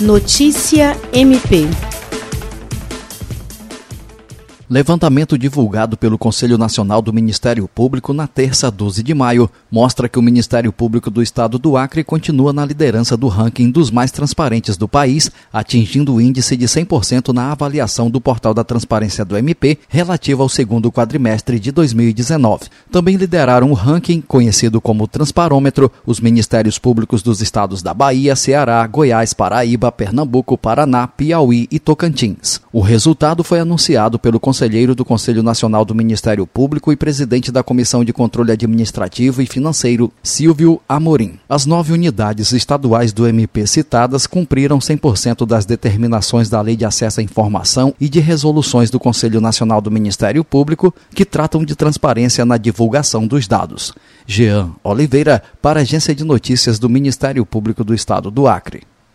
Notícia MP. Levantamento divulgado pelo Conselho Nacional do Ministério Público na terça 12 de maio mostra que o Ministério Público do Estado do Acre continua na liderança do ranking dos mais transparentes do país, atingindo o índice de 100% na avaliação do Portal da Transparência do MP relativa ao segundo quadrimestre de 2019. Também lideraram o ranking, conhecido como Transparômetro, os Ministérios Públicos dos estados da Bahia, Ceará, Goiás, Paraíba, Pernambuco, Paraná, Piauí e Tocantins. O resultado foi anunciado pelo Conselho conselheiro do Conselho Nacional do Ministério Público e presidente da Comissão de Controle Administrativo e Financeiro, Silvio Amorim. As nove unidades estaduais do MP citadas cumpriram 100% das determinações da Lei de Acesso à Informação e de resoluções do Conselho Nacional do Ministério Público que tratam de transparência na divulgação dos dados. Jean Oliveira, para a Agência de Notícias do Ministério Público do Estado do Acre.